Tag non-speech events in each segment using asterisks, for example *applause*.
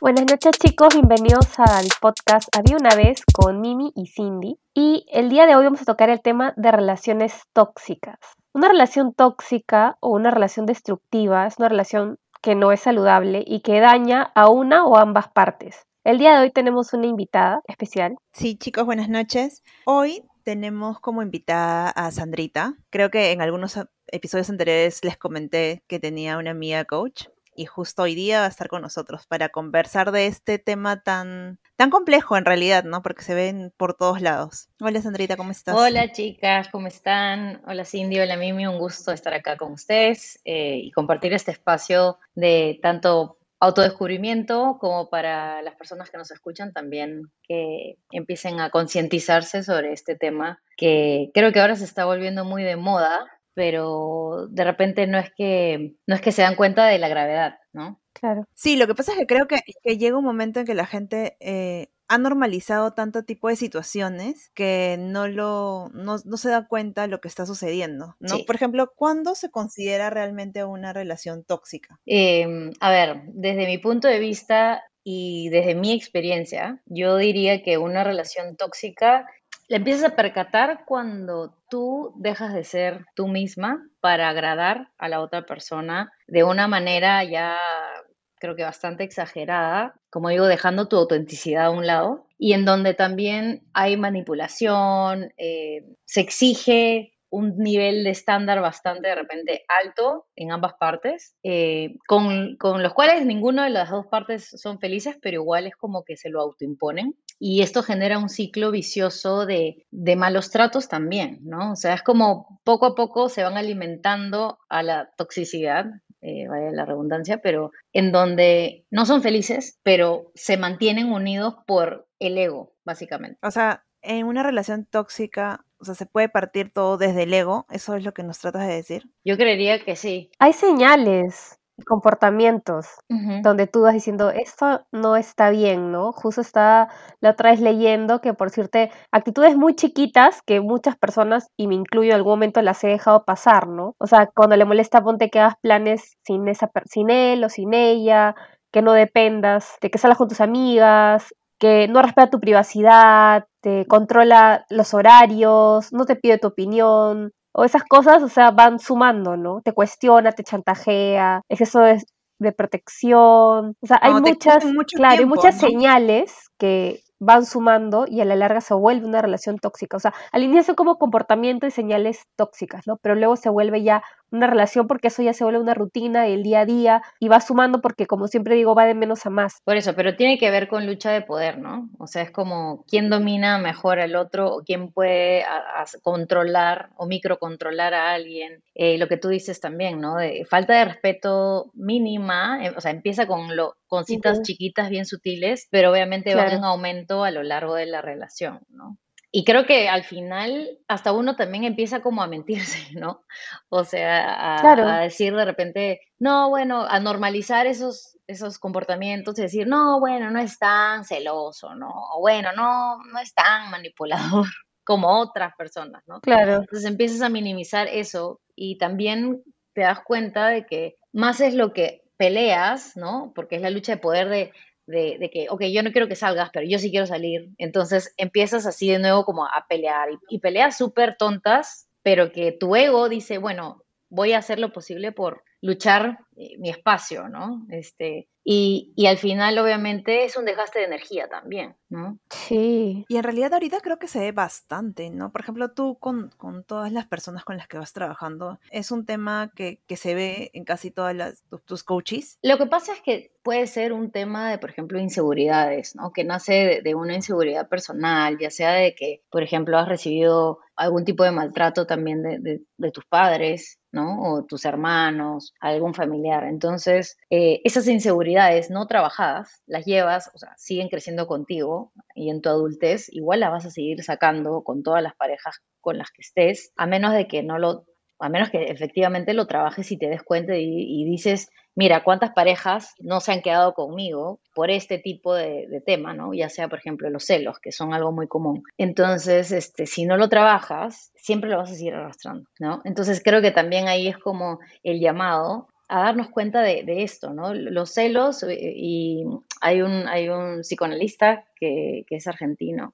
Buenas noches chicos, bienvenidos al podcast Había una vez con Mimi y Cindy. Y el día de hoy vamos a tocar el tema de relaciones tóxicas. Una relación tóxica o una relación destructiva es una relación que no es saludable y que daña a una o ambas partes. El día de hoy tenemos una invitada especial. Sí, chicos, buenas noches. Hoy tenemos como invitada a Sandrita. Creo que en algunos episodios anteriores les comenté que tenía una amiga coach y justo hoy día va a estar con nosotros para conversar de este tema tan, tan complejo en realidad, ¿no? Porque se ven por todos lados. Hola Sandrita, ¿cómo estás? Hola chicas, ¿cómo están? Hola Cindy, hola Mimi, un gusto estar acá con ustedes eh, y compartir este espacio de tanto autodescubrimiento como para las personas que nos escuchan también que empiecen a concientizarse sobre este tema que creo que ahora se está volviendo muy de moda pero de repente no es que no es que se dan cuenta de la gravedad, ¿no? Claro. Sí, lo que pasa es que creo que, llega un momento en que la gente eh, ha normalizado tanto tipo de situaciones que no lo no, se da cuenta de lo que está sucediendo, ¿no? Por ejemplo, ¿cuándo se considera realmente una relación tóxica? Em, a ver, desde mi punto de vista y desde mi experiencia, yo diría que una relación tóxica la empiezas a percatar cuando tú dejas de ser tú misma para agradar a la otra persona de una manera ya creo que bastante exagerada, como digo, dejando tu autenticidad a un lado, y en donde también hay manipulación, eh, se exige un nivel de estándar bastante de repente alto en ambas partes, eh, con, con, los cuales ninguna de las dos partes son felices, pero igual es como que se lo autoimponen. Y esto genera un ciclo vicioso de, de malos tratos también, ¿no? O sea, es como poco a poco se van alimentando a la toxicidad, eh, vaya la redundancia, pero en donde no son felices, pero se mantienen unidos por el ego, básicamente. O sea, en una relación tóxica, o sea, se puede partir todo desde el ego, eso es lo que nos tratas de decir. Yo creería que sí. Hay señales, comportamientos, donde tú vas diciendo, esto no está bien, ¿no? Justo está la otra vez leyendo que, por decirte, actitudes muy chiquitas que muchas personas, y me incluyo en algún momento, las he dejado pasar, ¿no? O sea, cuando le molesta, ponte que hagas planes sin, esa, sin él o sin ella, que no dependas, de que salgas con tus amigas, que no respeta tu privacidad, te controla los horarios, no te pide tu opinión, o esas cosas, o sea, van sumando, ¿no? Te cuestiona, te chantajea, es eso de, de protección, o sea, hay muchas, claro, hay muchas señales que van sumando y a la larga se vuelve una relación tóxica. O sea, al inicio son como comportamiento y señales tóxicas, ¿no? Pero luego se vuelve ya una relación porque eso ya se vuelve una rutina el día a día y va sumando porque, como siempre digo, va de menos a más. Por eso, pero tiene que ver con lucha de poder, ¿no? O sea, es como quién domina mejor al otro o quién puede controlar o microcontrolar a alguien. Eh, lo que tú dices también, ¿no? De falta de respeto mínima, eh, o sea, empieza con, lo, con citas chiquitas bien sutiles, pero obviamente va en aumento a lo largo de la relación, ¿no? Y creo que al final hasta uno también empieza como a mentirse, *laughs* ¿no? O sea, a, decir de repente, no, bueno, a normalizar esos, esos comportamientos y decir, no, bueno, no es tan celoso, ¿no? O bueno, no, no es tan manipulador *laughs* como otras personas, ¿no? Claro. Entonces empiezas a minimizar eso y también te das cuenta de que más es lo que peleas, ¿no? Porque es la lucha de poder de de, que, ok, yo no quiero que salgas, pero yo sí quiero salir. Entonces empiezas así de nuevo como a pelear y, y peleas súper tontas, pero que tu ego dice, bueno, voy a hacer lo posible por luchar eh, mi espacio, ¿no? Este, y, y, al final, obviamente, es un desgaste de energía también, ¿no? Sí. Y en realidad ahorita creo que se ve bastante, ¿no? Por ejemplo, tú con, con todas las personas con las que vas trabajando, ¿es un tema que, que se ve en casi todas las, tus, coaches? Lo que pasa es que puede ser un tema de, por ejemplo, inseguridades, ¿no? Que nace de, una inseguridad personal, ya sea de que, por ejemplo, has recibido algún tipo de maltrato también de, de, de tus padres, ¿no? O tus hermanos, algún familiar. Entonces, eh, esas inseguridades no trabajadas, las llevas, o sea, siguen creciendo contigo y en tu adultez igual las vas a seguir sacando con todas las parejas con las que estés, a menos de que no lo a menos que efectivamente lo trabajes y te des cuenta y, dices, mira, cuántas parejas no se han quedado conmigo por este tipo de, tema, ¿no? Ya sea, por ejemplo, los celos, que son algo muy común. Entonces, este, si no lo trabajas, siempre lo vas a seguir arrastrando, ¿no? Entonces, creo que también ahí es como el llamado a darnos cuenta de, esto, ¿no? Los celos, eh, y hay un, hay un psicoanalista que es argentino,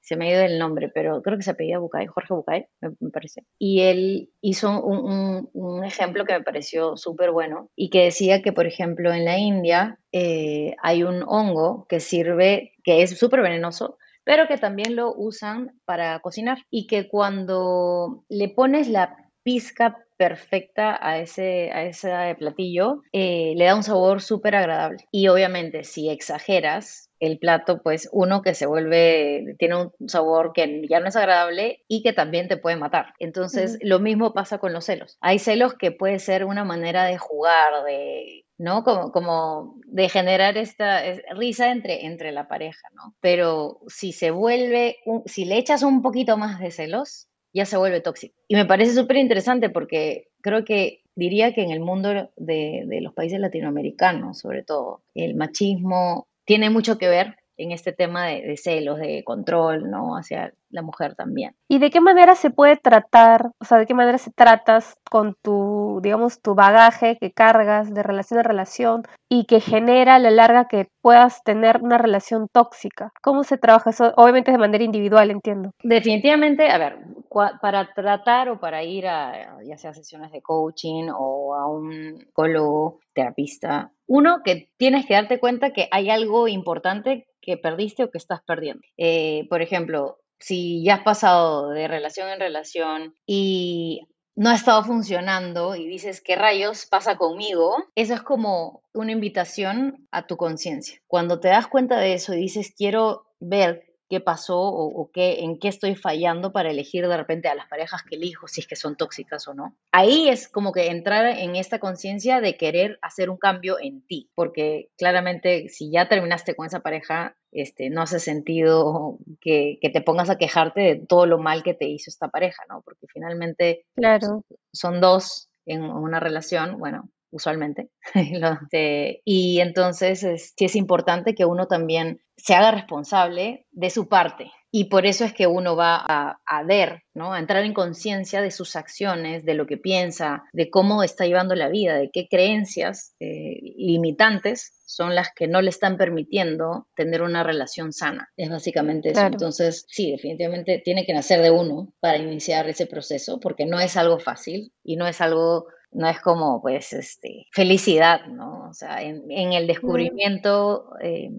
se me ha ido el nombre, pero creo que se apellida Bucay, Jorge Bucay, me, parece. Y él hizo un, un, ejemplo que me pareció súper bueno y que decía que, por ejemplo, en la India eh, hay un hongo que sirve, que es súper venenoso, pero que también lo usan para cocinar y que cuando le pones la pizca perfecta a ese, a ese platillo, eh, le da un sabor súper agradable. Y obviamente si exageras, el plato, pues uno que se vuelve, tiene un sabor que ya no es agradable y que también te puede matar. Entonces, lo mismo pasa con los celos. Hay celos que puede ser una manera de jugar, de ¿no? Como, como de generar esta risa entre, entre la pareja, ¿no? Pero si se vuelve, si le echas un poquito más de celos, ya se vuelve tóxico. Y me parece súper interesante porque creo que diría que en el mundo de, de los países latinoamericanos, sobre todo, el machismo tiene mucho que ver en este tema de, celos, de control, ¿no? Hacia la mujer también. ¿Y de qué manera se puede tratar, o sea, de qué manera se tratas con tu, digamos, tu bagaje que cargas de relación a relación y que genera a la larga que puedas tener una relación tóxica? ¿Cómo se trabaja eso? Obviamente de manera individual, entiendo. Definitivamente, a ver, para tratar o para ir a ya sea sesiones de coaching o a un psicólogo, terapista, uno, que tienes que darte cuenta que hay algo importante que perdiste o que estás perdiendo. Eh, por ejemplo, si ya has pasado de relación en relación y no ha estado funcionando y dices, ¿qué rayos pasa conmigo? Eso es como una invitación a tu conciencia. Cuando te das cuenta de eso y dices, quiero ver qué pasó o, qué, en qué estoy fallando para elegir de repente a las parejas que elijo, si es que son tóxicas o no. Ahí es como que entrar en esta conciencia de querer hacer un cambio en ti, porque claramente si ya terminaste con esa pareja, este, no hace sentido que, te pongas a quejarte de todo lo mal que te hizo esta pareja, ¿no? Porque finalmente claro. son dos en una relación, bueno, usualmente. *laughs* y entonces sí es importante que uno también se haga responsable de su parte. Y por eso es que uno va a, ver, ¿no? a entrar en conciencia de sus acciones, de lo que piensa, de cómo está llevando la vida, de qué creencias eh, limitantes son las que no le están permitiendo tener una relación sana. Es básicamente eso. Entonces, sí, definitivamente tiene que nacer de uno para iniciar ese proceso, porque no es algo fácil y no es algo no es como pues este felicidad, ¿no? O sea, en, el descubrimiento eh,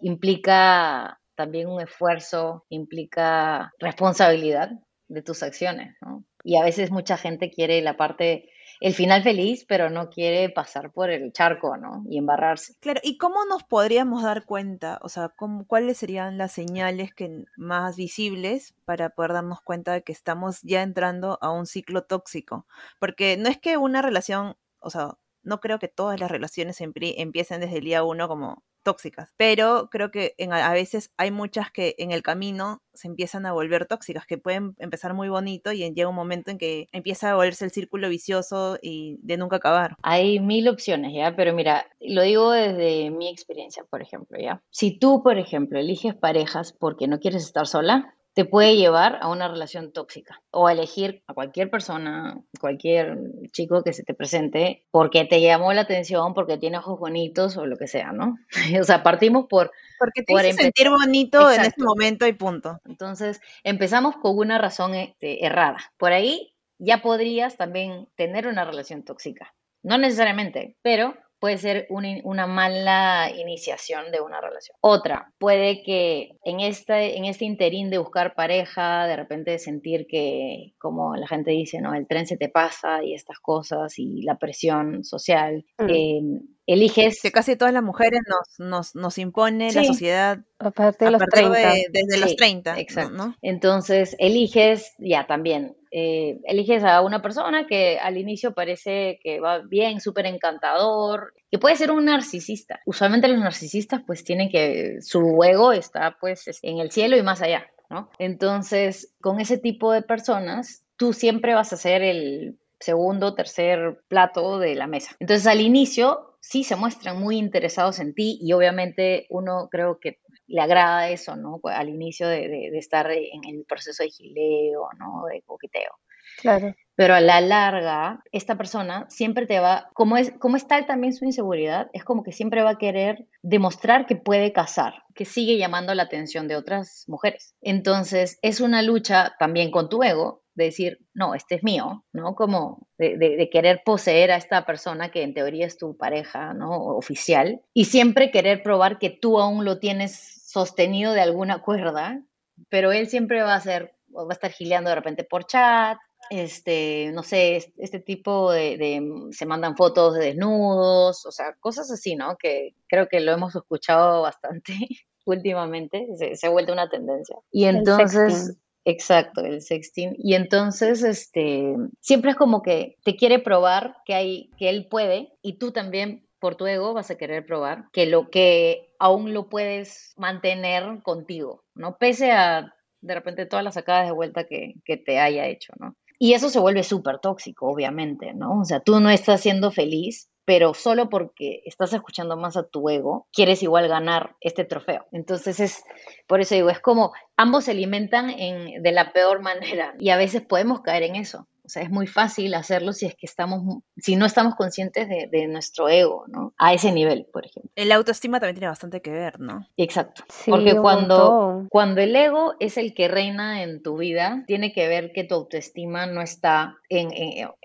implica también un esfuerzo, implica responsabilidad de tus acciones, ¿no? Y a veces mucha gente quiere la parte, el final feliz, pero no quiere pasar por el charco, ¿no? Y embarrarse. Claro, ¿y cómo nos podríamos dar cuenta? O sea, ¿cuáles serían las señales que, más visibles para poder darnos cuenta de que estamos ya entrando a un ciclo tóxico? Porque no es que una relación, o sea, no creo que todas las relaciones empiecen desde el día uno como tóxicas, pero creo que a veces hay muchas que en el camino se empiezan a volver tóxicas, que pueden empezar muy bonito y llega un momento en que empieza a volverse el círculo vicioso y de nunca acabar. Hay mil opciones, ¿ya? Pero mira, lo digo desde mi experiencia, por ejemplo, ¿ya? Si tú, por ejemplo, eliges parejas porque no quieres estar sola, te puede llevar a una relación tóxica o a elegir a cualquier persona, cualquier chico que se te presente porque te llamó la atención, porque tiene ojos bonitos o lo que sea, ¿no? *laughs* o sea, partimos por... Porque te por sentir bonito en ese momento y punto. Entonces, empezamos con una razón este, errada. Por ahí ya podrías también tener una relación tóxica. No necesariamente, pero puede ser una, mala iniciación de una relación. Otra, puede que en este, en este interín de buscar pareja, de repente sentir que, como la gente dice, ¿no? El tren se te pasa y estas cosas y la presión social. Mm. Em, eliges... Que casi todas las mujeres nos, nos, nos impone la sociedad aparte de los 30. desde los 30. Exacto. Entonces, eliges, ya también, eh, eliges a una persona que al inicio parece que va bien, súper encantador, que puede ser un narcisista. Usualmente los narcisistas pues tienen que, su ego está pues en el cielo y más allá, ¿no? Entonces, con ese tipo de personas, tú siempre vas a ser el segundo, tercer plato de la mesa. Entonces, al inicio sí se muestran muy interesados en ti y obviamente uno creo que le agrada eso, ¿no? Al inicio de, estar en el proceso de gileo, ¿no? De coqueteo. Claro. Pero a la larga, esta persona siempre te va, como es, como es tal también su inseguridad, es como que siempre va a querer demostrar que puede casar, que sigue llamando la atención de otras mujeres. Entonces, es una lucha también con tu ego, de decir, no, este es mío, ¿no? Como de, querer poseer a esta persona que en teoría es tu pareja, ¿no? Oficial, y siempre querer probar que tú aún lo tienes sostenido de alguna cuerda, pero él siempre va a ser, va a estar gileando de repente por chat, este, no sé, este tipo de, se mandan fotos de desnudos, o sea, cosas así, ¿no? Que creo que lo hemos escuchado bastante *laughs* últimamente, se, ha vuelto una tendencia. Y entonces, exacto, el sexting. Y entonces, este, siempre es como que te quiere probar que hay, que él puede, y tú también por tu ego vas a querer probar que lo que aún lo puedes mantener contigo, ¿no? Pese a de repente todas las sacadas de vuelta que, te haya hecho, ¿no? Y eso se vuelve súper tóxico, obviamente, ¿no? O sea, tú no estás siendo feliz, pero solo porque estás escuchando más a tu ego, quieres igual ganar este trofeo. Entonces es, por eso digo, es como ambos se alimentan en, de la peor *laughs* manera y a veces podemos caer en eso. O sea, es muy fácil hacerlo si es que estamos, si no estamos conscientes de, nuestro ego, ¿no? A ese nivel, por ejemplo. El autoestima también tiene bastante que ver, ¿no? Exacto. Porque cuando, cuando el ego es el que reina en tu vida, tiene que ver que tu autoestima no está, en,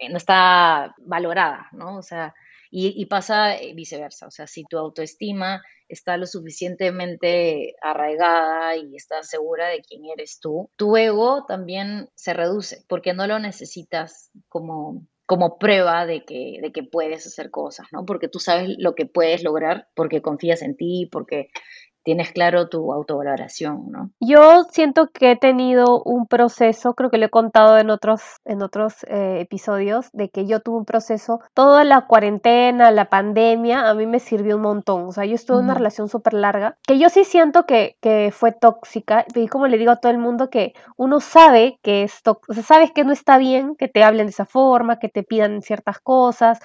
no está valorada, ¿no? O sea, y, pasa eh, viceversa, o sea, si tu autoestima está lo suficientemente arraigada y estás segura de quién eres tú, tu ego también se reduce porque no lo necesitas como como prueba de que, de que puedes hacer cosas, ¿no? Porque tú sabes lo que puedes lograr, porque confías en ti, porque tienes claro tu autovaloración, ¿no? Yo siento que he tenido un proceso, creo que lo he contado en otros, en otros eh, episodios, de que yo tuve un proceso, toda la cuarentena, la pandemia, a mí me sirvió un montón. O sea, yo estuve en una relación súper larga, que yo sí siento que, que fue tóxica, y como le digo a todo el mundo, que uno sabe que es tóxico, o sea, sabes que no está bien que te hablen de esa forma, que te pidan ciertas cosas,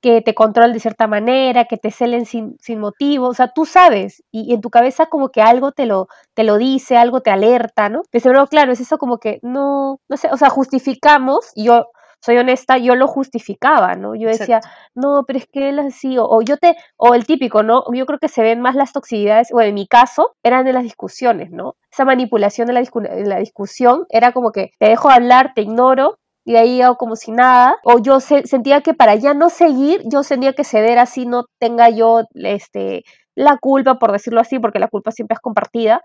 que te controlen de cierta manera, que te celen sin, sin motivo, o sea, tú sabes, y, en tu cabeza como que algo te lo, te lo dice, algo te alerta, ¿no? Pero claro, es eso como que no, no sé, o sea, justificamos, y yo soy honesta, yo lo justificaba, ¿no? Yo decía, no, pero es que él así, o, yo te, o el típico, ¿no? Yo creo que se ven más las toxicidades, o en mi caso, eran de las discusiones, ¿no? Esa manipulación de la, de la discusión era como que te dejo hablar, te ignoro, y de ahí hago como si nada, o yo sentía que para ya no seguir, yo tenía que ceder así, no tenga yo este, la culpa, por decirlo así, porque la culpa siempre es compartida,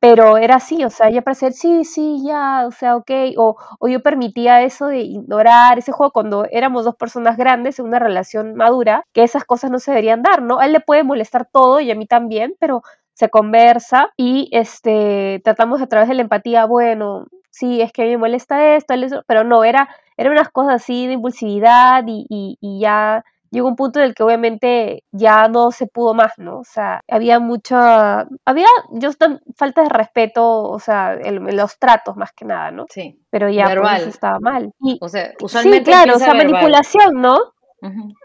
pero era así, o sea, ya para ser, sí, sí, ya, o sea, ok, o, o, yo permitía eso de ignorar ese juego cuando éramos dos personas grandes en una relación madura, que esas cosas no se deberían dar, ¿no? A él le puede molestar todo y a mí también, pero se conversa y este tratamos a través de la empatía, bueno, sí, es que me molesta esto, pero no, era, era unas cosas así de impulsividad y, y, ya llegó un punto en el que obviamente ya no se pudo más, ¿no? O sea, había mucha, había, yo falta de respeto, o sea, en, los tratos más que nada, ¿no? Sí. Pero ya pues, estaba mal. o sea, usualmente sí, claro, o sea, manipulación, ¿no?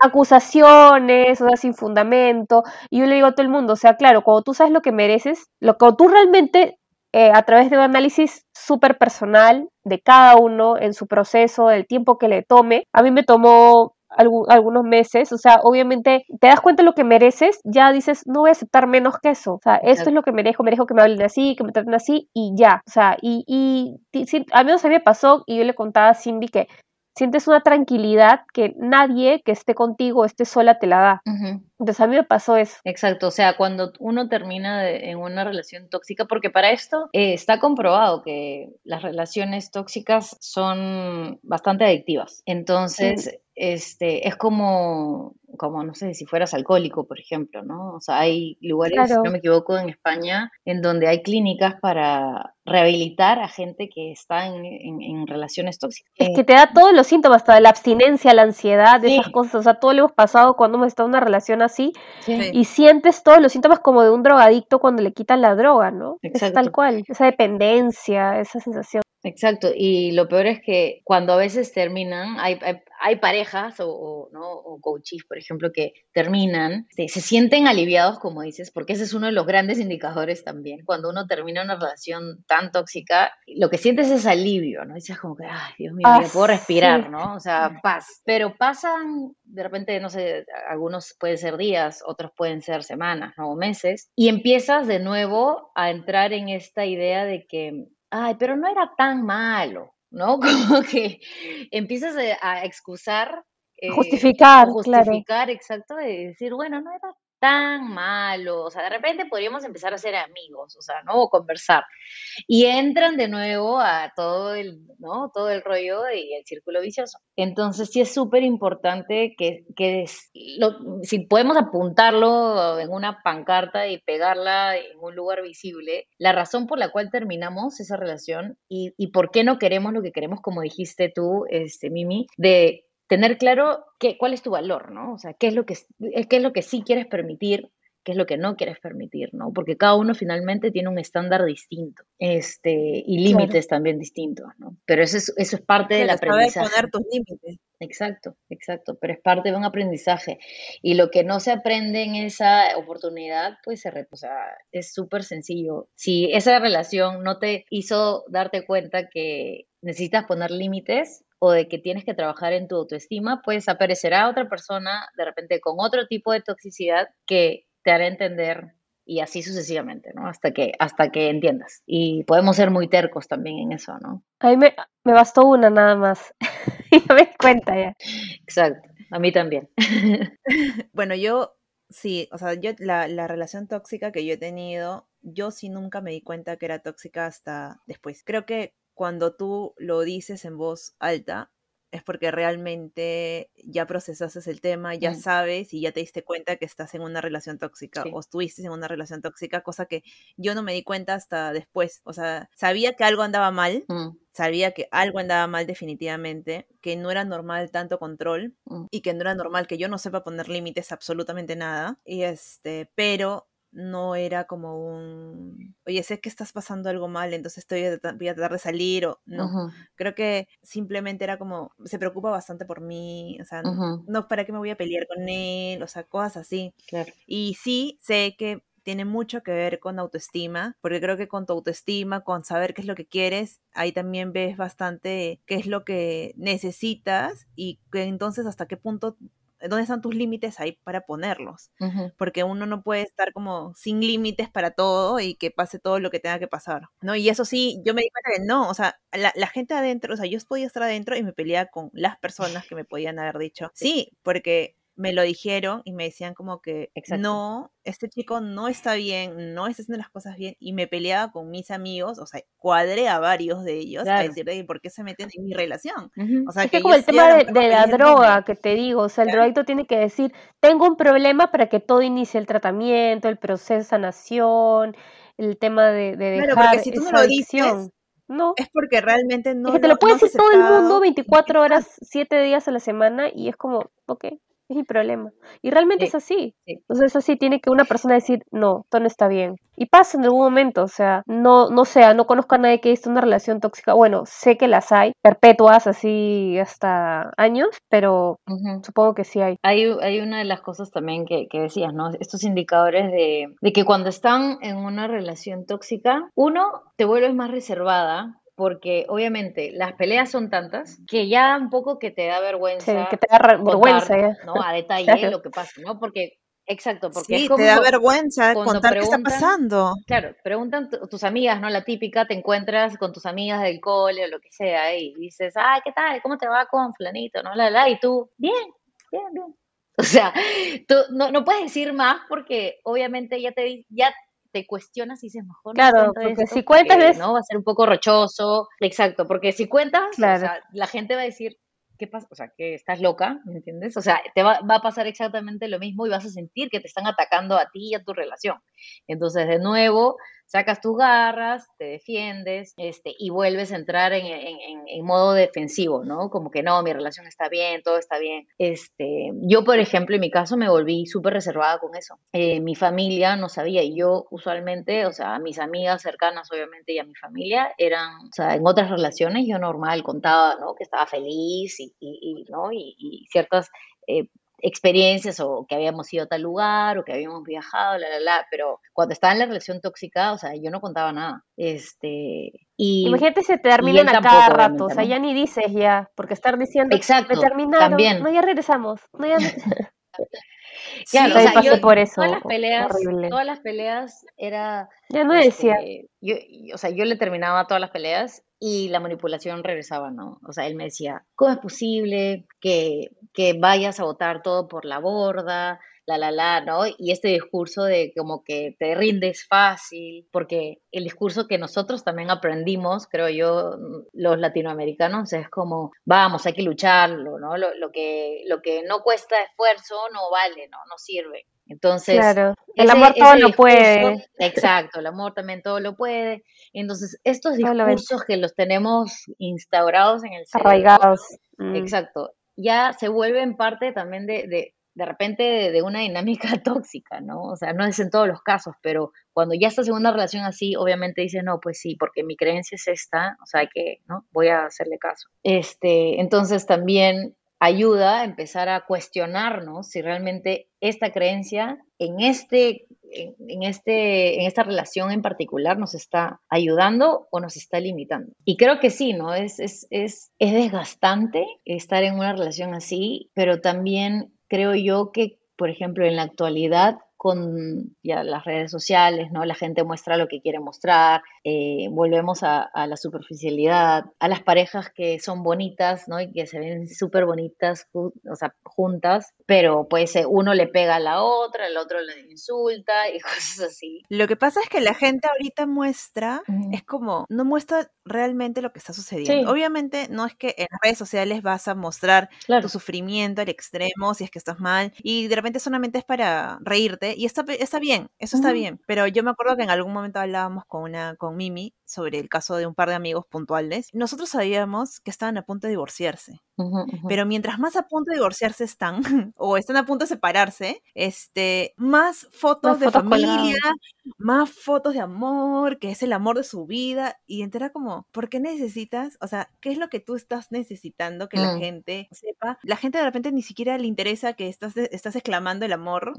acusaciones, o sea, sin fundamento. Y yo le digo a todo el mundo, o sea, claro, cuando tú sabes lo que mereces, lo que tú realmente eh, a través de un análisis súper personal de cada uno en su proceso, el tiempo que le tome. A mí me tomó algunos meses, o sea, obviamente te das cuenta de lo que mereces, ya dices, no voy a aceptar menos que eso, o sea, esto es lo que merezco, merezco que me hablen así, que me traten así y ya, o sea, y, y, a mí no se me pasó y yo le contaba a Cindy que sientes una tranquilidad que nadie que esté contigo, esté sola, te la da. Entonces a mí me pasó eso. Exacto, o sea, cuando uno termina en una relación tóxica, porque para esto eh, está comprobado que las relaciones tóxicas son bastante adictivas. Entonces, este, es como, como, no sé, si fueras alcohólico, por ejemplo, ¿no? O sea, hay lugares, si no me equivoco, en España, en donde hay clínicas para rehabilitar a gente que está en, en, relaciones tóxicas. Es que te da todos los síntomas, toda la abstinencia, la ansiedad, esas cosas, o sea, todo lo hemos pasado cuando hemos estado en una relación así, y sientes todos los síntomas como de un drogadicto cuando le quitan la droga, ¿no? Es tal cual, esa dependencia, esa sensación. Exacto, y lo peor es que cuando a veces terminan, hay, hay, parejas o, ¿no? o coaches, por ejemplo, que terminan, se, se, sienten aliviados, como dices, porque ese es uno de los grandes indicadores también. Cuando uno termina una relación tan tóxica, lo que sientes es alivio, ¿no? Dices como que, ay, Dios mío, ya puedo respirar, ¿no? O sea, paz. Pero pasan, de repente, no sé, algunos pueden ser días, otros pueden ser semanas, ¿no? O meses, y empiezas de nuevo a entrar en esta idea de que ay, pero no era tan malo, ¿no? *laughs* Como que empiezas a, excusar. Eh, justificar, justificar, exacto, de decir, bueno, no era tan malo, o sea, de repente podríamos empezar a ser amigos, o sea, ¿no? O conversar. Y entran de nuevo a todo el, ¿no? Todo el rollo y el círculo vicioso. Entonces sí es súper importante que, que si podemos apuntarlo en una pancarta y pegarla en un lugar visible, la razón por la cual terminamos esa relación y, y por qué no queremos lo que queremos, como dijiste tú, este, Mimi, de tener claro qué, cuál es tu valor, ¿no? O sea, qué es lo que, eh, qué es lo que sí quieres permitir, qué es lo que no quieres permitir, ¿no? Porque cada uno finalmente tiene un estándar distinto este, y límites también distintos, ¿no? Pero eso es, eso es parte del aprendizaje. poner tus límites. Exacto, exacto, pero es parte de un aprendizaje. Y lo que no se aprende en esa oportunidad, pues se o sea, es súper sencillo. Si esa relación no te hizo darte cuenta que necesitas poner límites, o de que tienes que trabajar en tu autoestima, pues aparecerá otra persona de repente con otro tipo de toxicidad que te hará entender y así sucesivamente, ¿no? Hasta que, hasta que entiendas. Y podemos ser muy tercos también en eso, ¿no? A mí me, me bastó una nada más. *laughs* y me di cuenta ya. Exacto, a mí también. *laughs* bueno, yo sí, o sea, yo la, la relación tóxica que yo he tenido, yo sí nunca me di cuenta que era tóxica hasta después. Creo que cuando tú lo dices en voz alta, es porque realmente ya procesaste el tema, ya mm. sabes y ya te diste cuenta que estás en una relación tóxica o estuviste en una relación tóxica, cosa que yo no me di cuenta hasta después. O sea, sabía que algo andaba mal, mm. sabía que algo andaba mal definitivamente, que no era normal tanto control mm. y que no era normal que yo no sepa poner límites absolutamente nada. Y este, pero no era como un, oye, sé que estás pasando algo mal, entonces estoy voy a tratar de salir o no. Creo que simplemente era como, se preocupa bastante por mí, o sea, no, ¿para qué me voy a pelear con él? O sea, cosas así. Y sí, sé que tiene mucho que ver con autoestima, porque creo que con tu autoestima, con saber qué es lo que quieres, ahí también ves bastante qué es lo que necesitas y que entonces hasta qué punto ¿dónde están tus límites ahí para ponerlos? Porque uno no puede estar como sin límites para todo y que pase todo lo que tenga que pasar, ¿no? Y eso sí, yo me di cuenta que no, o sea, la, la gente adentro, o sea, yo podía estar adentro y me peleaba con las personas que me podían haber dicho, sí, porque me lo dijeron y me decían como que no, este chico no está bien, no está haciendo las cosas bien y me peleaba con mis amigos, o sea, cuadré a varios de ellos a decirle por qué se meten en mi relación. O sea, es que, como el tema de, la droga que te digo, o sea, el drogadicto tiene que decir, tengo un problema para que todo inicie el tratamiento, el proceso de sanación, el tema de, de dejar porque si tú no lo dices, no. Es porque realmente no. Es que te lo, puede decir todo el mundo 24 horas, 7 días a la semana y es como, ok es mi problema. Y realmente es así. Entonces es así, tiene que una persona decir, no, todo no está bien. Y pasa en algún momento, o sea, no, no sea, no conozco a nadie que esté una relación tóxica. Bueno, sé que las hay, perpetuas así hasta años, pero supongo que sí hay. hay. Hay una de las cosas también que, que decías, ¿no? Estos indicadores de, de que cuando están en una relación tóxica, uno, te vuelves más reservada, porque obviamente las peleas son tantas que ya un poco que te da vergüenza. que te da vergüenza, ¿no? A *laughs* detalle lo que pasa, ¿no? Porque Exacto, porque sí, te da vergüenza contar qué está pasando. Claro, preguntan tus amigas, ¿no? La típica, te encuentras con tus amigas del cole o lo que sea y dices, ay, ¿qué tal? ¿Cómo te va con flanito? ¿No? La, la, y tú, bien, bien, bien. *laughs* O sea, tú no, no puedes decir más porque obviamente ya te, ya te cuestionas y dices, mejor claro, porque si cuentas ¿no? Va a ser un poco rochoso, exacto, porque si cuentas, la gente va a decir, ¿qué pasa? O sea, que estás loca, ¿me entiendes? O sea, te va, va, a pasar exactamente lo mismo y vas a sentir que te están atacando a ti y a tu relación. Entonces, de nuevo, sacas tus garras, te defiendes, este, y vuelves a entrar en, en, modo defensivo, ¿no? Como que no, mi relación está bien, todo está bien. Este, yo, por ejemplo, en mi caso me volví súper reservada con eso. Eh, mi familia no sabía, y yo usualmente, o sea, mis amigas cercanas, obviamente, y a mi familia, eran, o sea, en otras relaciones yo normal contaba, ¿no? Que estaba feliz y, y, ¿no? y, ciertas eh, experiencias o que habíamos ido a tal lugar o que habíamos viajado, la, la, la, pero cuando estaba en la relación tóxica, o sea, yo no contaba nada. Este, y, Imagínate se terminan a cada rato, o sea, ya ni dices ya, porque estar diciendo, Exacto, me terminaron, también. no, ya regresamos, no, ya... *laughs* Claro, o sea, yo, por eso. Todas las peleas, todas las peleas era. Ya no decía. Este, yo, o sea, yo le terminaba todas las peleas y la manipulación regresaba, ¿no? O sea, él me decía, ¿cómo es posible que, que vayas a votar todo por la borda? La, la, la, ¿no? Y este discurso de como que te rindes fácil, porque el discurso que nosotros también aprendimos, creo yo, los latinoamericanos, es como, vamos, hay que lucharlo, ¿no? Lo, lo que, lo que no cuesta esfuerzo no vale, ¿no? No sirve. Entonces, claro. el amor todo lo puede. Exacto, el amor también todo lo puede. Entonces, estos discursos que los tenemos instaurados en el cerebro, arraigados, mm. exacto, ya se vuelven parte también de, de repente de, una dinámica *laughs* tóxica, ¿no? O sea, no es en todos los casos, pero cuando ya estás en una relación así, obviamente dices, no, pues sí, porque mi creencia es esta, o sea, que, ¿no? Voy a hacerle caso. Este, entonces también ayuda a empezar a cuestionarnos si realmente esta creencia en este en, este, en esta relación en particular nos está ayudando o nos está limitando. Y creo que sí, ¿no? Es, es, es, es desgastante estar en una relación así, pero también creo yo que, por ejemplo, en la actualidad con ya las redes sociales, ¿no? La gente muestra lo que quiere mostrar, eh, volvemos a, la superficialidad, a las parejas que son bonitas, ¿no? Y que se ven súper bonitas, o sea, juntas, pero pues eh, uno le pega a la otra, el otro le insulta y *laughs* cosas así. Lo que pasa es que la gente ahorita muestra, es como, no muestra realmente lo que está sucediendo. Obviamente no es que en redes sociales vas a mostrar tu sufrimiento al extremo, si es que estás mal, y de repente solamente es para reírte y está, está bien, eso está bien. Pero yo me acuerdo que en algún momento hablábamos con, una, con Mimi sobre el caso de un par de amigos puntuales. Nosotros sabíamos que estaban a punto de divorciarse. Pero mientras más a punto de divorciarse están, *laughs* o están a punto de separarse, este, más fotos de familia, más fotos de amor, que es el amor de su vida, y entera como, ¿por qué necesitas? O sea, ¿qué es lo que tú estás necesitando que la mm. gente sepa? La gente de repente ni siquiera le interesa que estás, estás exclamando el amor,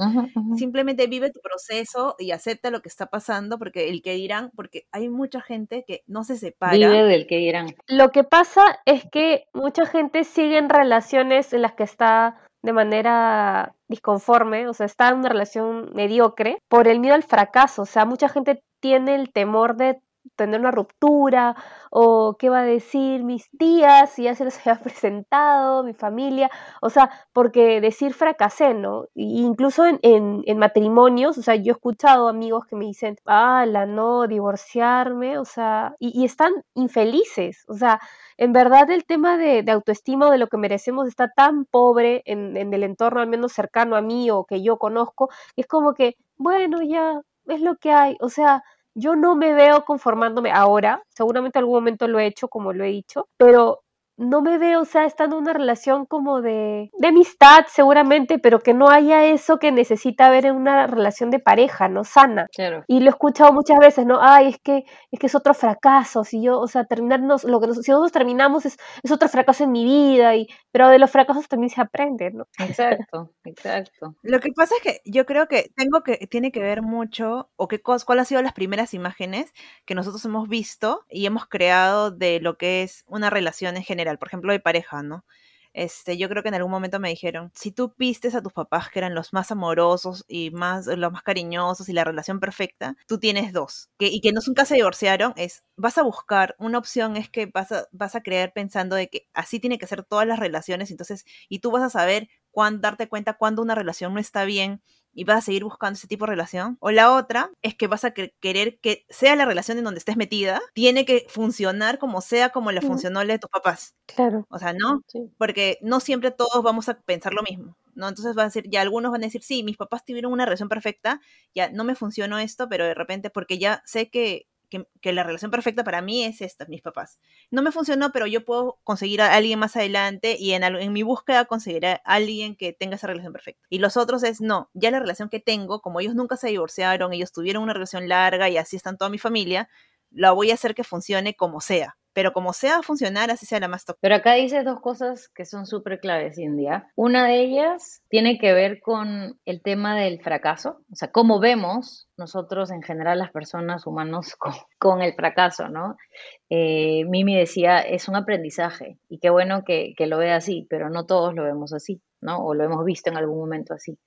simplemente vive tu proceso y acepta lo que está pasando, porque el que dirán, porque hay mucha gente que no se separa. Vive del que dirán. Lo que pasa es que mucha gente siguen relaciones en las que está de manera disconforme, o sea, está en una relación mediocre por el miedo al fracaso, o sea, mucha gente tiene el temor de tener una ruptura o qué va a decir mis tías si ya se les *laughs* había presentado, mi familia, o sea, porque decir fracasé, ¿no? incluso en, en, matrimonios, o sea, yo he escuchado amigos que me dicen, ah, la no, divorciarme, o sea, y, están infelices, o sea, en verdad el tema de, de, autoestima o de lo que merecemos está tan pobre en, en el entorno al menos cercano a mí o que yo conozco, es como que, bueno, ya es lo que hay, o sea, yo no me veo conformándome ahora, seguramente algún momento lo he hecho, como lo he dicho, pero no me veo, o sea, estando en una relación como de, de amistad seguramente, pero que no haya eso que necesita haber en una relación de pareja, ¿no? Sana. Claro. Y lo he escuchado muchas veces, ¿no? Ay, es que es que es otro fracaso, si yo, o sea, terminarnos, lo que si nosotros terminamos es, es otro fracaso en mi vida, y, pero de los fracasos también se aprende, ¿no? Exacto, exacto. Lo que pasa es que yo creo que tengo que, tiene que ver mucho, o qué cuál han sido las primeras imágenes que nosotros hemos visto y hemos creado de lo que es una relación en general por ejemplo, de pareja, ¿no? Este, yo creo que en algún momento me dijeron, si tú vistes a tus papás que eran los más amorosos y más, los más cariñosos y la relación perfecta, tú tienes dos. Que, y que no nunca se divorciaron, es, vas a buscar, una opción es que vas a, vas a creer pensando de que así tiene que ser todas las relaciones, entonces, y tú vas a saber cuándo, darte cuenta cuando una relación no está bien y vas a seguir buscando ese tipo de relación. O la otra es que vas a querer que sea la relación en donde estés metida, tiene que funcionar como sea como le funcionó la de tus papás. Claro. O sea, ¿no? Porque no siempre todos vamos a pensar lo mismo. ¿no? Entonces va a decir, ya algunos van a decir, sí, mis papás tuvieron una relación perfecta, ya no me funcionó esto, pero de repente, porque ya sé que que, la relación perfecta para mí es esta, mis papás. No me funcionó, pero yo puedo conseguir a alguien más adelante y en, en mi búsqueda conseguir a alguien que tenga esa relación perfecta. Y los otros es, no, ya la relación que tengo, como ellos nunca se divorciaron, ellos tuvieron una relación larga y así están toda mi familia, la voy a hacer que funcione como sea pero como sea funcionar, así sea la más top. Pero acá dices dos cosas que son súper claves, India. Una de ellas tiene que ver con el tema del fracaso, o sea, cómo vemos nosotros en general las personas humanos *laughs* con, el fracaso, ¿no? Eh, Mimi decía, es un aprendizaje y qué bueno que, lo vea así, pero no todos lo vemos así. ¿no? O lo hemos visto en algún momento así.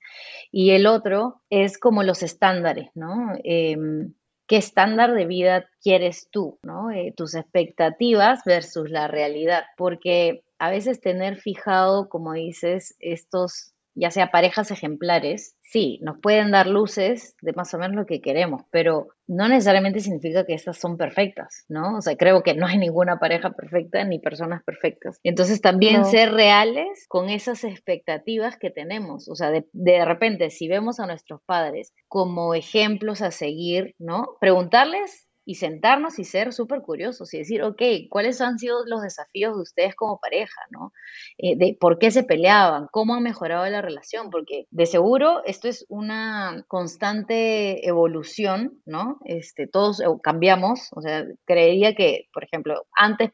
Y el otro es como los estándares, ¿no? Em, qué estándar de vida quieres tú, ¿no? Eh, tus expectativas versus la realidad, porque a veces tener fijado, como dices, estos ya sea parejas ejemplares, sí, nos pueden dar luces de más o menos lo que queremos, pero no necesariamente significa que estas son perfectas, ¿no? O sea, creo que no hay ninguna pareja perfecta ni personas perfectas. Entonces también ser reales con esas expectativas que tenemos. O sea, de, de repente, si vemos a nuestros padres como ejemplos a seguir, ¿no? Preguntarles y sentarnos y ser súper curiosos y decir, ok, ¿cuáles han sido los desafíos de ustedes como pareja? ¿no? Eh, de ¿Por qué se peleaban? ¿Cómo han mejorado la relación? Porque de seguro esto es una constante evolución, ¿no? Este, todos cambiamos, o sea, creería que, por ejemplo, antes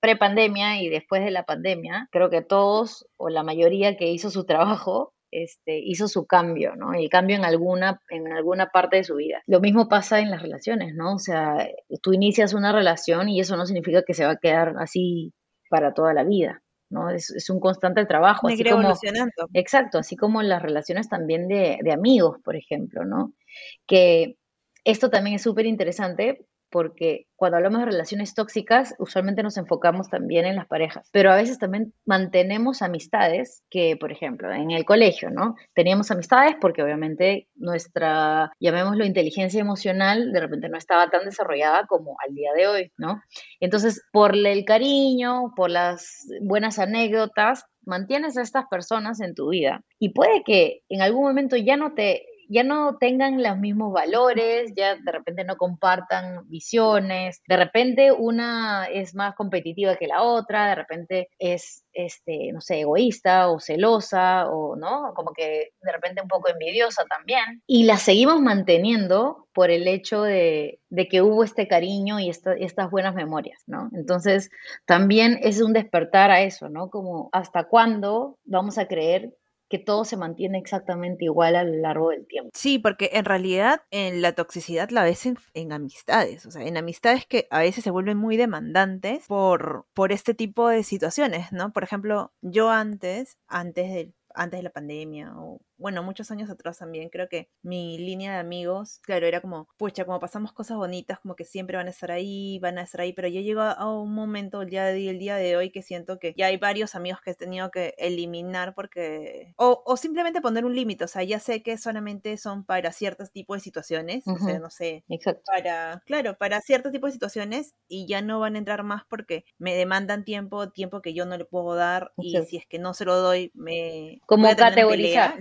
pre-pandemia y después de la pandemia, creo que todos o la mayoría que hizo su trabajo este, hizo su cambio, ¿no? El cambio en alguna, en alguna parte de su vida. Lo mismo pasa en las relaciones, ¿no? O sea, tú inicias una relación y eso no significa que se va a quedar así para toda la vida. ¿no? Es, un constante trabajo. Así como, evolucionando. Exacto, así como las relaciones también de, de amigos, por ejemplo, ¿no? Que esto también es súper interesante porque cuando hablamos de relaciones tóxicas, usualmente nos enfocamos también en las parejas, pero a veces también mantenemos amistades que, por ejemplo, en el colegio, ¿no? Teníamos amistades porque obviamente nuestra, llamémoslo, inteligencia emocional de repente no estaba tan desarrollada como al día de hoy, ¿no? Entonces, por el cariño, por las buenas anécdotas, mantienes a estas personas en tu vida y puede que en algún momento ya no te ya no tengan los mismos valores, ya de repente no compartan visiones, de repente una es más competitiva que la otra, de repente es, este, no sé, egoísta o celosa o, ¿no? Como que de repente un poco envidiosa también. Y la seguimos manteniendo por el hecho de, que hubo este cariño y estas buenas memorias, ¿no? Entonces, también es un despertar a eso, ¿no? Como hasta cuándo vamos a creer que todo se mantiene exactamente igual a lo largo del tiempo. Sí, porque en realidad en la toxicidad la ves en, amistades, o sea, en amistades que a veces se vuelven muy demandantes por, por este tipo de situaciones, ¿no? Por ejemplo, yo antes, antes del antes de la pandemia o bueno, muchos años atrás también, creo que mi línea de amigos, claro, era como, pucha, como pasamos cosas bonitas, como que siempre van a estar ahí, van a estar ahí, pero ya llegó a un momento el día de, el día de hoy que siento que ya hay varios amigos que he tenido que eliminar porque, o, o simplemente poner un límite, o sea, ya sé que solamente son para ciertos tipos de situaciones, o sea, no sé, Exacto. para, claro, para ciertos tipos de situaciones y ya no van a entrar más porque me demandan tiempo, tiempo que yo no le puedo dar y si es que no se lo doy, me... Como categorizar.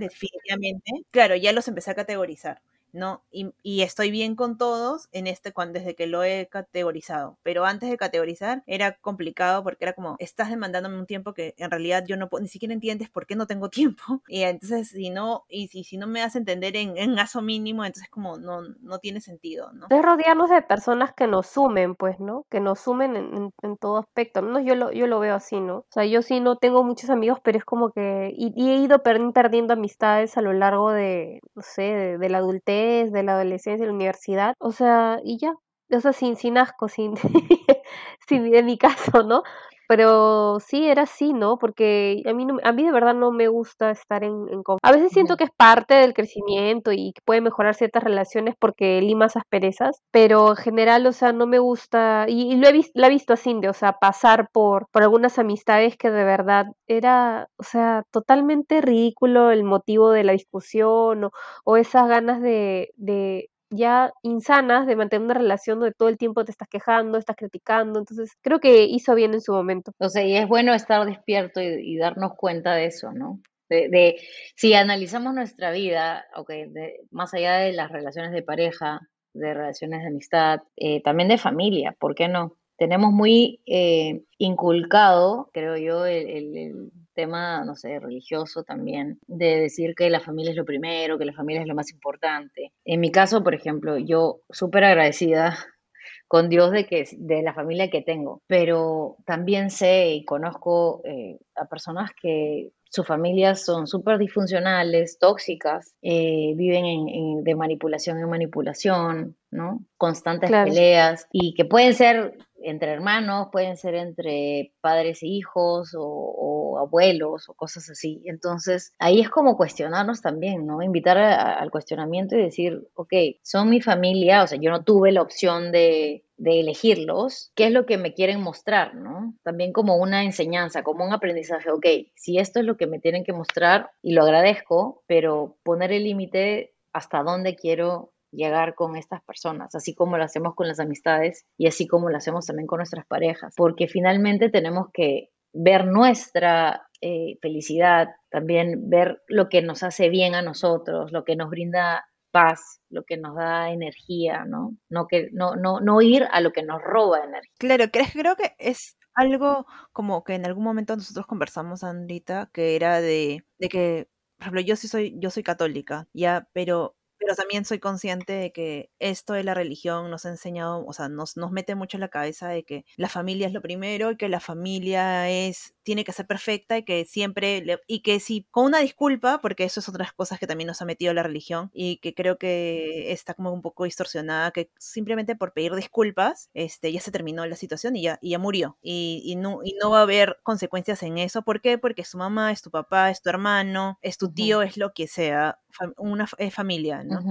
Claro, ya los empecé a categorizar. ¿No? Y, estoy bien con todos en este cuando desde que lo he categorizado. Pero antes de categorizar era complicado porque era como, estás demandándome un tiempo que en realidad yo no ni siquiera entiendes por qué no tengo *laughs* tiempo. Y entonces si no, y si, si no me das entender en, en mínimo, entonces como no, no tiene sentido, ¿no? Es rodearnos de personas que nos sumen, pues, ¿no? Que nos sumen en, en, todo aspecto. No, yo lo, yo lo veo así, ¿no? O sea, yo sí no tengo muchos amigos, pero es como que, y, he ido perdiendo amistades a lo largo de, no sé, de la adultez de la adolescencia, de la universidad, o sea, y ya, o sea, sin, sin asco, sin, *laughs* sin, en mi caso, ¿no? Pero sí era así, ¿no? Porque a mí, a mí de verdad no me gusta estar en, en A veces siento que es parte del crecimiento y que puede mejorar ciertas relaciones porque limas asperezas, pero en general, o sea, no me gusta, y, lo he visto, la he visto así, de, o sea, pasar por, por algunas amistades que de verdad era, o sea, totalmente ridículo el motivo de la discusión o, o esas ganas de, de, ya insanas de mantener una relación donde todo el tiempo te estás quejando, estás criticando. Entonces, creo que hizo bien en su momento. O sea, y es bueno estar despierto y, darnos cuenta de eso, ¿no? De, si analizamos nuestra vida, okay, más allá de las relaciones de pareja, de relaciones de amistad, eh, también de familia, ¿por qué no? Tenemos muy eh, inculcado, creo yo, el, tema, no sé, religioso también, de decir que la familia es lo primero, que la familia es lo más importante. En mi caso, por ejemplo, yo súper agradecida *laughs* con Dios de, que, de la familia que tengo, pero también sé y conozco eh, a personas que sus familias son súper disfuncionales, tóxicas, eh, viven en, de manipulación en manipulación, ¿no? Constantes peleas y que pueden ser entre hermanos, pueden ser entre padres e hijos o, abuelos o cosas así. Entonces, ahí es como cuestionarnos también, ¿no? Invitar al cuestionamiento y decir, ok, son mi familia, o sea, yo no tuve la opción de, de elegirlos, ¿qué es lo que me quieren mostrar, ¿no? También como una enseñanza, como un aprendizaje, ok, si esto es lo que me tienen que mostrar y lo agradezco, pero poner el límite hasta dónde quiero llegar con estas personas, así como lo hacemos con las amistades y así como lo hacemos también con nuestras parejas, porque finalmente tenemos que ver nuestra eh, felicidad, también ver lo que nos hace bien a nosotros, lo que nos brinda paz, lo que nos da energía, ¿no? No, que, no, no, no ir a lo que nos roba energía. Claro, creo que es algo como que en algún momento nosotros conversamos, Andrita, que era de, de que, por ejemplo, yo sí soy, yo soy católica, ya, pero pero también soy consciente de que esto de la religión nos ha enseñado, o sea, nos, nos mete mucho en la cabeza de que la familia es lo primero y que la familia es tiene que ser perfecta y que siempre, y que si, con una disculpa, porque eso es otras cosas que también nos ha metido la religión y que creo que está como un poco distorsionada, que simplemente por pedir disculpas, este, ya se terminó la situación y ya, y ya murió. Y, y, no, y no va a haber consecuencias en eso. ¿Por qué? Porque es tu mamá, es tu papá, es tu hermano, es tu tío, es lo que sea, una es familia, ¿no?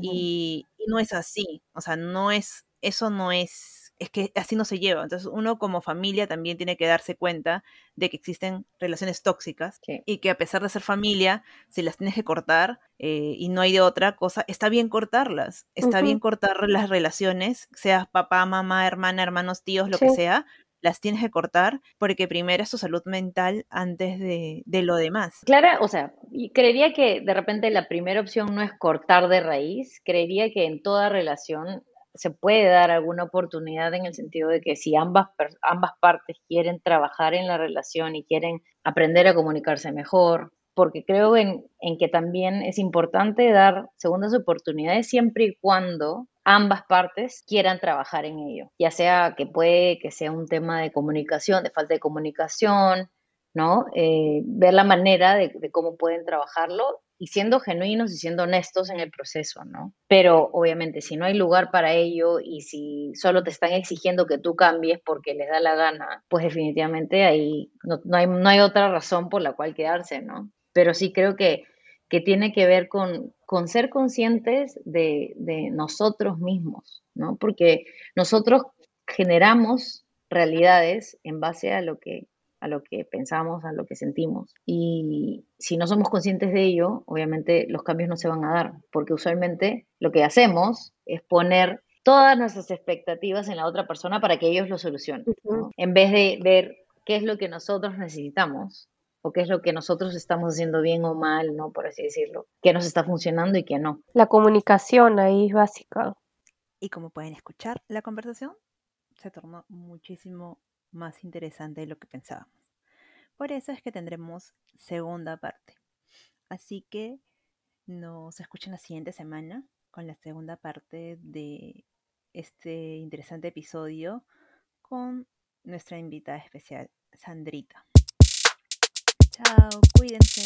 Y, y no es así, o sea, no es, eso no es es que así no se lleva. Entonces uno como familia también tiene que darse cuenta de que existen relaciones tóxicas y que a pesar de ser familia, si las tienes que cortar eh, y no hay de otra cosa, está bien cortarlas. Está bien cortar las relaciones, seas papá, mamá, hermana, hermanos, tíos, lo que sea, las tienes que cortar porque primero es tu salud mental antes de, de, lo demás. Clara, o sea, creería que de repente la primera opción no es cortar de raíz, creería que en toda relación se puede dar alguna oportunidad en el sentido de que si ambas, ambas partes quieren trabajar en la relación y quieren aprender a comunicarse mejor, porque creo en, en, que también es importante dar segundas oportunidades siempre y cuando ambas partes quieran trabajar en ello, ya sea que puede que sea un tema de comunicación, de falta de comunicación, ¿no? Eh, ver la manera de, cómo pueden trabajarlo y siendo genuinos y siendo honestos en el proceso, ¿no? Pero obviamente si no hay lugar para ello y si solo te están exigiendo que tú cambies porque les da la gana, pues definitivamente ahí no, hay, no hay otra razón por la cual quedarse, ¿no? Pero sí creo que, que tiene que ver con, con ser conscientes de, de nosotros mismos, ¿no? Porque nosotros generamos realidades en base a lo que a lo que pensamos, a lo que sentimos. Y si no somos conscientes de ello, obviamente los cambios no se van a dar, porque usualmente lo que hacemos es poner todas nuestras expectativas en la otra persona para que ellos lo solucionen, en vez de ver qué es lo que nosotros necesitamos o qué es lo que nosotros estamos haciendo bien o mal, ¿no? Por así decirlo, qué nos está funcionando y qué no. La comunicación ahí es básica. Y como pueden escuchar, la conversación se tornó muchísimo más interesante de lo que pensábamos. Por eso es que tendremos segunda parte. Así que nos escuchen la siguiente semana con la segunda parte de este interesante episodio con nuestra invitada especial, Sandrita. Chao, cuídense.